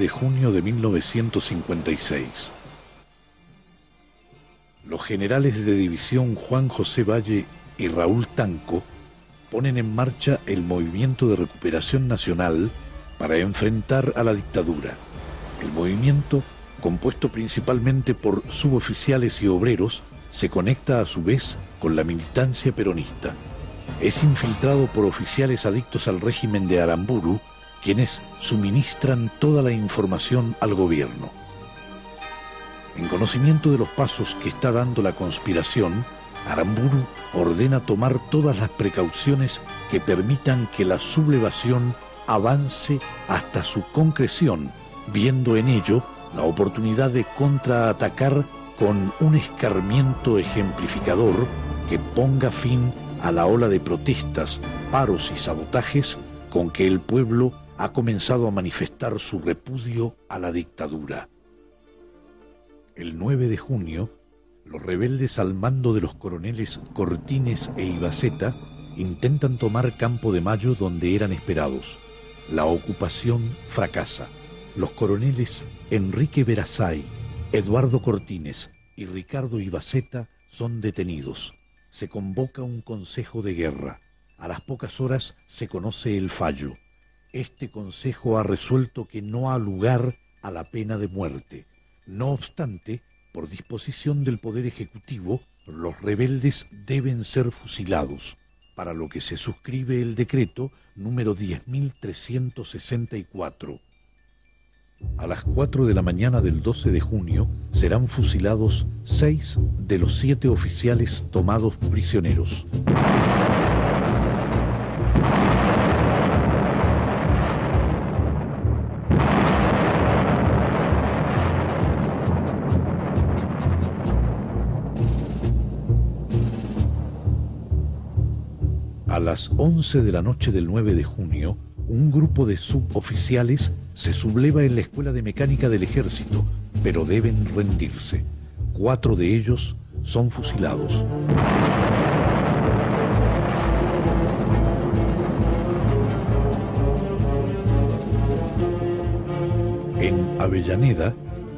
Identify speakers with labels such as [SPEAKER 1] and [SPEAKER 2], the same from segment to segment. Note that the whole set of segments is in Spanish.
[SPEAKER 1] de junio de 1956. Los generales de división Juan José Valle y Raúl Tanco ponen en marcha el movimiento de recuperación nacional para enfrentar a la dictadura. El movimiento, compuesto principalmente por suboficiales y obreros, se conecta a su vez con la militancia peronista. Es infiltrado por oficiales adictos al régimen de Aramburu, quienes suministran toda la información al gobierno. En conocimiento de los pasos que está dando la conspiración, Aramburu ordena tomar todas las precauciones que permitan que la sublevación avance hasta su concreción, viendo en ello la oportunidad de contraatacar con un escarmiento ejemplificador que ponga fin a la ola de protestas, paros y sabotajes con que el pueblo ha comenzado a manifestar su repudio a la dictadura. El 9 de junio, los rebeldes al mando de los coroneles Cortines e Ibaceta intentan tomar Campo de Mayo donde eran esperados. La ocupación fracasa. Los coroneles Enrique Verazay, Eduardo Cortines y Ricardo Ibaceta son detenidos. Se convoca un consejo de guerra. A las pocas horas se conoce el fallo. Este consejo ha resuelto que no ha lugar a la pena de muerte. No obstante, por disposición del Poder Ejecutivo, los rebeldes deben ser fusilados, para lo que se suscribe el decreto número 10.364. A las 4 de la mañana del 12 de junio serán fusilados seis de los siete oficiales tomados prisioneros. A las 11 de la noche del 9 de junio, un grupo de suboficiales se subleva en la Escuela de Mecánica del Ejército, pero deben rendirse. Cuatro de ellos son fusilados. En Avellaneda,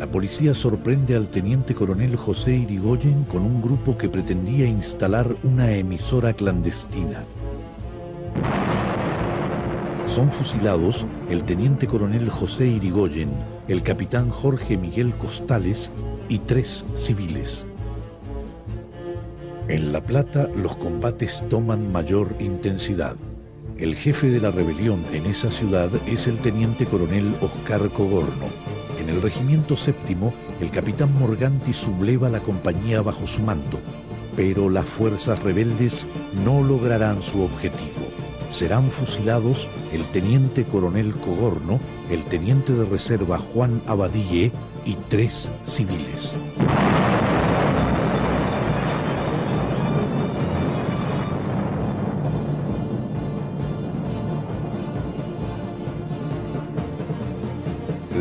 [SPEAKER 1] la policía sorprende al teniente coronel José Irigoyen con un grupo que pretendía instalar una emisora clandestina son fusilados el teniente coronel José Irigoyen, el capitán Jorge Miguel Costales y tres civiles. En La Plata los combates toman mayor intensidad. El jefe de la rebelión en esa ciudad es el teniente coronel Oscar Cogorno. En el regimiento séptimo, el capitán Morganti subleva la compañía bajo su mando, pero las fuerzas rebeldes no lograrán su objetivo serán fusilados el teniente coronel Cogorno, el teniente de reserva Juan Abadille y tres civiles.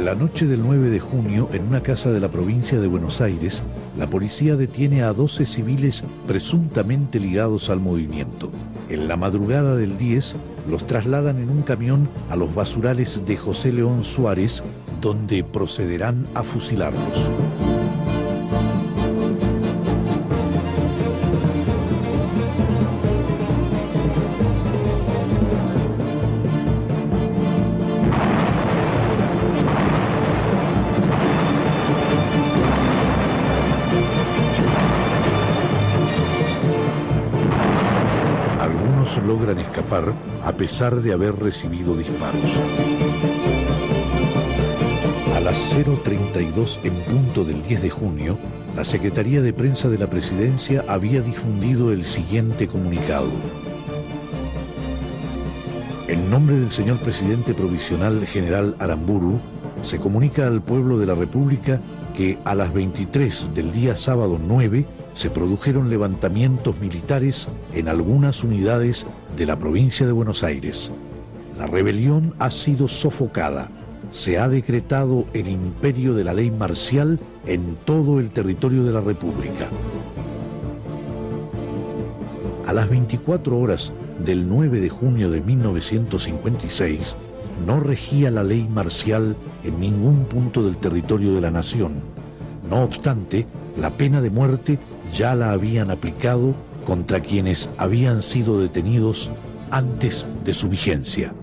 [SPEAKER 1] La noche del 9 de junio, en una casa de la provincia de Buenos Aires, la policía detiene a 12 civiles presuntamente ligados al movimiento. En la madrugada del 10 los trasladan en un camión a los basurales de José León Suárez, donde procederán a fusilarlos. Logran escapar a pesar de haber recibido disparos. A las 0.32 en punto del 10 de junio, la Secretaría de Prensa de la Presidencia había difundido el siguiente comunicado. En nombre del señor presidente provisional general Aramburu, se comunica al pueblo de la República que a las 23 del día sábado 9 se produjeron levantamientos militares en algunas unidades de la provincia de Buenos Aires. La rebelión ha sido sofocada. Se ha decretado el imperio de la ley marcial en todo el territorio de la República. A las 24 horas del 9 de junio de 1956, no regía la ley marcial en ningún punto del territorio de la nación. No obstante, la pena de muerte ya la habían aplicado contra quienes habían sido detenidos antes de su vigencia.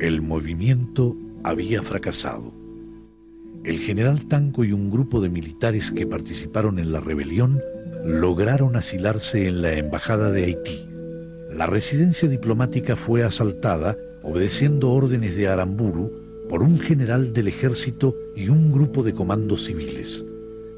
[SPEAKER 1] El movimiento había fracasado. El general Tanco y un grupo de militares que participaron en la rebelión lograron asilarse en la embajada de Haití. La residencia diplomática fue asaltada obedeciendo órdenes de Aramburu por un general del ejército y un grupo de comandos civiles.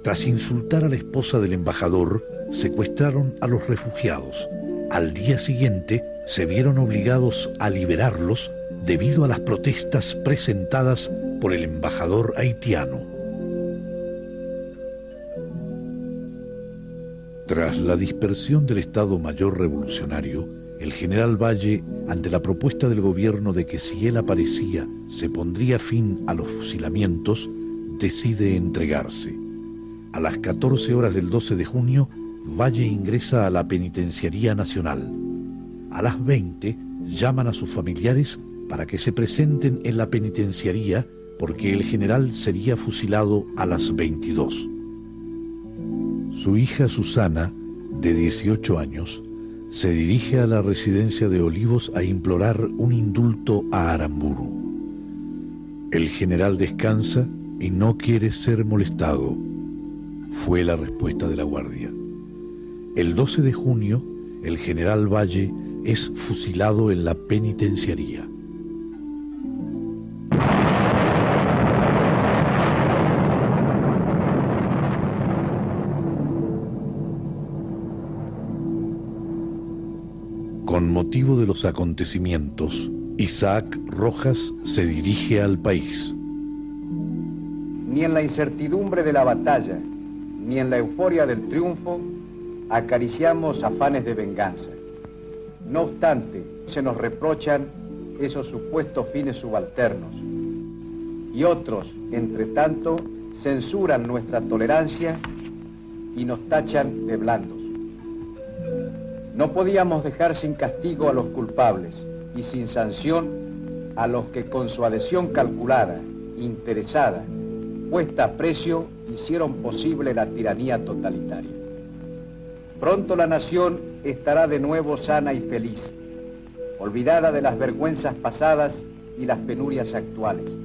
[SPEAKER 1] Tras insultar a la esposa del embajador, secuestraron a los refugiados. Al día siguiente se vieron obligados a liberarlos debido a las protestas presentadas por el embajador haitiano. Tras la dispersión del Estado Mayor Revolucionario, el general Valle, ante la propuesta del gobierno de que si él aparecía se pondría fin a los fusilamientos, decide entregarse. A las 14 horas del 12 de junio, Valle ingresa a la Penitenciaría Nacional. A las 20 llaman a sus familiares para que se presenten en la penitenciaría porque el general sería fusilado a las 22. Su hija Susana, de 18 años, se dirige a la residencia de Olivos a implorar un indulto a Aramburu. El general descansa y no quiere ser molestado, fue la respuesta de la guardia. El 12 de junio, el general Valle es fusilado en la penitenciaría. Con motivo de los acontecimientos, Isaac Rojas se dirige al país.
[SPEAKER 2] Ni en la incertidumbre de la batalla, ni en la euforia del triunfo, acariciamos afanes de venganza. No obstante, se nos reprochan esos supuestos fines subalternos. Y otros, entre tanto, censuran nuestra tolerancia y nos tachan de blandos. No podíamos dejar sin castigo a los culpables y sin sanción a los que con su adhesión calculada, interesada, puesta a precio, hicieron posible la tiranía totalitaria. Pronto la nación estará de nuevo sana y feliz, olvidada de las vergüenzas pasadas y las penurias actuales.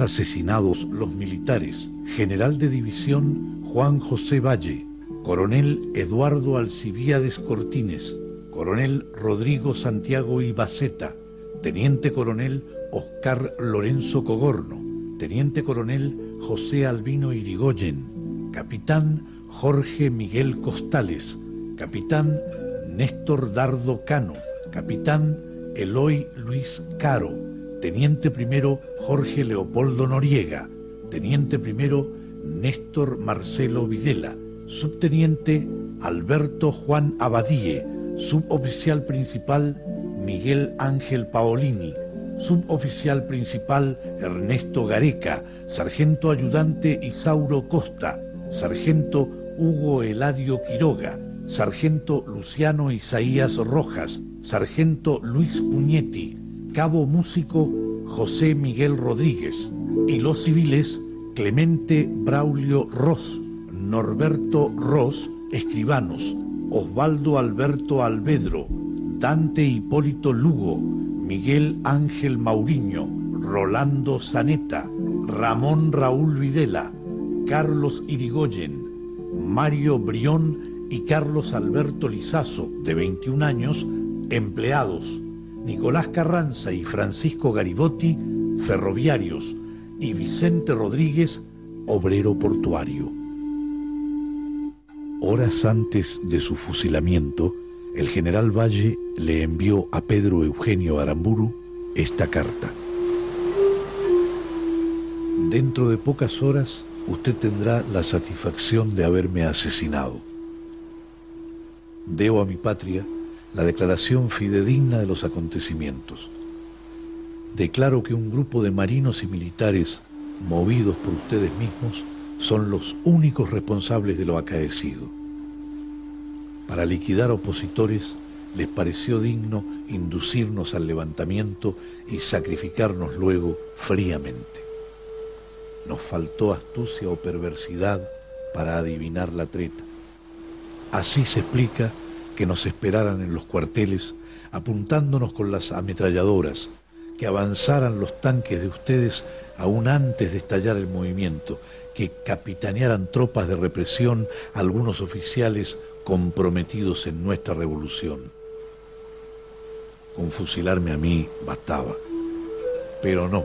[SPEAKER 1] Asesinados los militares. General de división Juan José Valle, coronel Eduardo Alcibiades Cortines, coronel Rodrigo Santiago Ibaceta, teniente coronel Oscar Lorenzo Cogorno, teniente coronel José Albino Irigoyen, capitán Jorge Miguel Costales, capitán Néstor Dardo Cano, capitán Eloy Luis Caro, Teniente primero Jorge Leopoldo Noriega, Teniente primero Néstor Marcelo Videla, Subteniente Alberto Juan Abadíe, Suboficial principal Miguel Ángel Paolini, Suboficial principal Ernesto Gareca, Sargento ayudante Isauro Costa, Sargento Hugo Eladio Quiroga, Sargento Luciano Isaías Rojas, Sargento Luis Puñetti, cabo músico José Miguel Rodríguez y los civiles Clemente Braulio Ross, Norberto Ross, escribanos, Osvaldo Alberto Alvedro, Dante Hipólito Lugo, Miguel Ángel Mauriño, Rolando Zaneta, Ramón Raúl Videla, Carlos Irigoyen, Mario Brión y Carlos Alberto Lizazo, de 21 años, empleados Nicolás Carranza y Francisco Garibotti, ferroviarios, y Vicente Rodríguez, obrero portuario. Horas antes de su fusilamiento, el general Valle le envió a Pedro Eugenio Aramburu esta carta. Dentro de pocas horas usted tendrá la satisfacción de haberme asesinado. Debo a mi patria la declaración fidedigna de los acontecimientos. Declaro que un grupo de marinos y militares, movidos por ustedes mismos, son los únicos responsables de lo acaecido. Para liquidar opositores, les pareció digno inducirnos al levantamiento y sacrificarnos luego fríamente. Nos faltó astucia o perversidad para adivinar la treta. Así se explica que nos esperaran en los cuarteles apuntándonos con las ametralladoras, que avanzaran los tanques de ustedes aún antes de estallar el movimiento, que capitanearan tropas de represión algunos oficiales comprometidos en nuestra revolución. Con fusilarme a mí bastaba, pero no.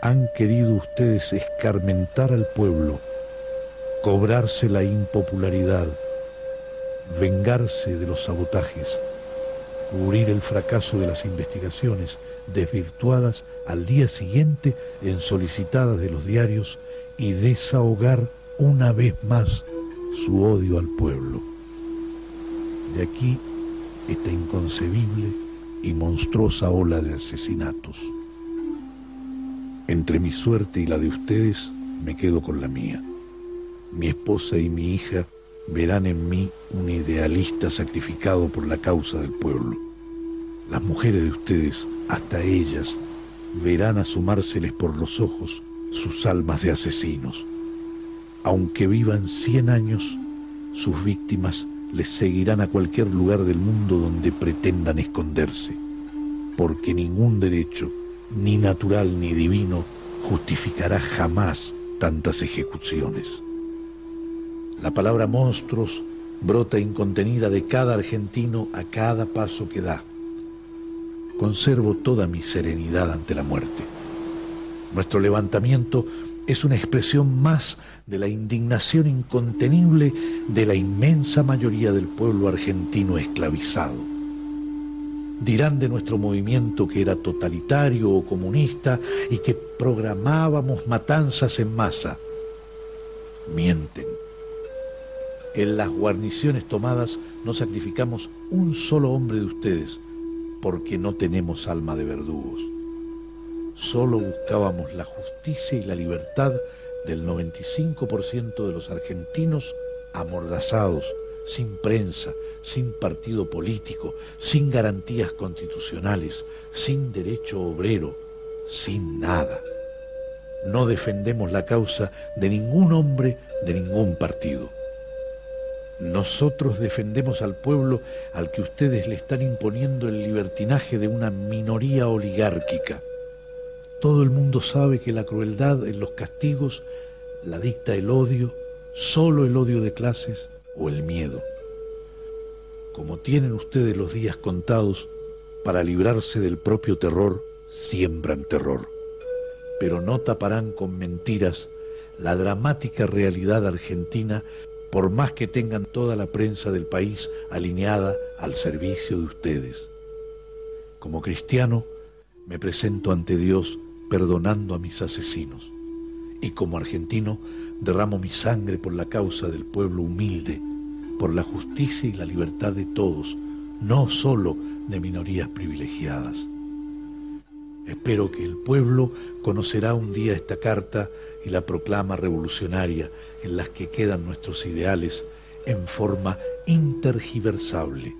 [SPEAKER 1] Han querido ustedes escarmentar al pueblo, cobrarse la impopularidad, vengarse de los sabotajes, cubrir el fracaso de las investigaciones desvirtuadas al día siguiente en solicitadas de los diarios y desahogar una vez más su odio al pueblo. De aquí esta inconcebible y monstruosa ola de asesinatos. Entre mi suerte y la de ustedes me quedo con la mía. Mi esposa y mi hija verán en mí un idealista sacrificado por la causa del pueblo. Las mujeres de ustedes, hasta ellas, verán asomárseles por los ojos sus almas de asesinos. Aunque vivan cien años, sus víctimas les seguirán a cualquier lugar del mundo donde pretendan esconderse, porque ningún derecho, ni natural ni divino, justificará jamás tantas ejecuciones. La palabra monstruos brota incontenida de cada argentino a cada paso que da. Conservo toda mi serenidad ante la muerte. Nuestro levantamiento es una expresión más de la indignación incontenible de la inmensa mayoría del pueblo argentino esclavizado. Dirán de nuestro movimiento que era totalitario o comunista y que programábamos matanzas en masa. Mienten. En las guarniciones tomadas no sacrificamos un solo hombre de ustedes porque no tenemos alma de verdugos solo buscábamos la justicia y la libertad del 95% de los argentinos amordazados, sin prensa, sin partido político, sin garantías constitucionales, sin derecho obrero, sin nada. No defendemos la causa de ningún hombre, de ningún partido. Nosotros defendemos al pueblo al que ustedes le están imponiendo el libertinaje de una minoría oligárquica todo el mundo sabe que la crueldad en los castigos la dicta el odio, solo el odio de clases o el miedo. Como tienen ustedes los días contados, para librarse del propio terror, siembran terror, pero no taparán con mentiras la dramática realidad argentina por más que tengan toda la prensa del país alineada al servicio de ustedes. Como cristiano, me presento ante Dios perdonando a mis asesinos. Y como argentino derramo mi sangre por la causa del pueblo humilde, por la justicia y la libertad de todos, no solo de minorías privilegiadas. Espero que el pueblo conocerá un día esta carta y la proclama revolucionaria en las que quedan nuestros ideales en forma intergiversable.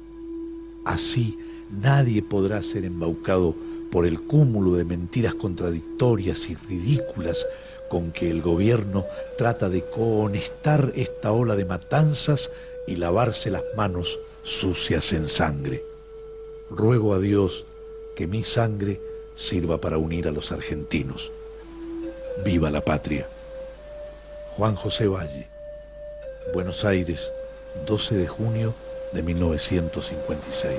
[SPEAKER 1] Así nadie podrá ser embaucado por el cúmulo de mentiras contradictorias y ridículas con que el gobierno trata de cohonestar esta ola de matanzas y lavarse las manos sucias en sangre. Ruego a Dios que mi sangre sirva para unir a los argentinos. Viva la patria. Juan José Valle, Buenos Aires, 12 de junio de 1956.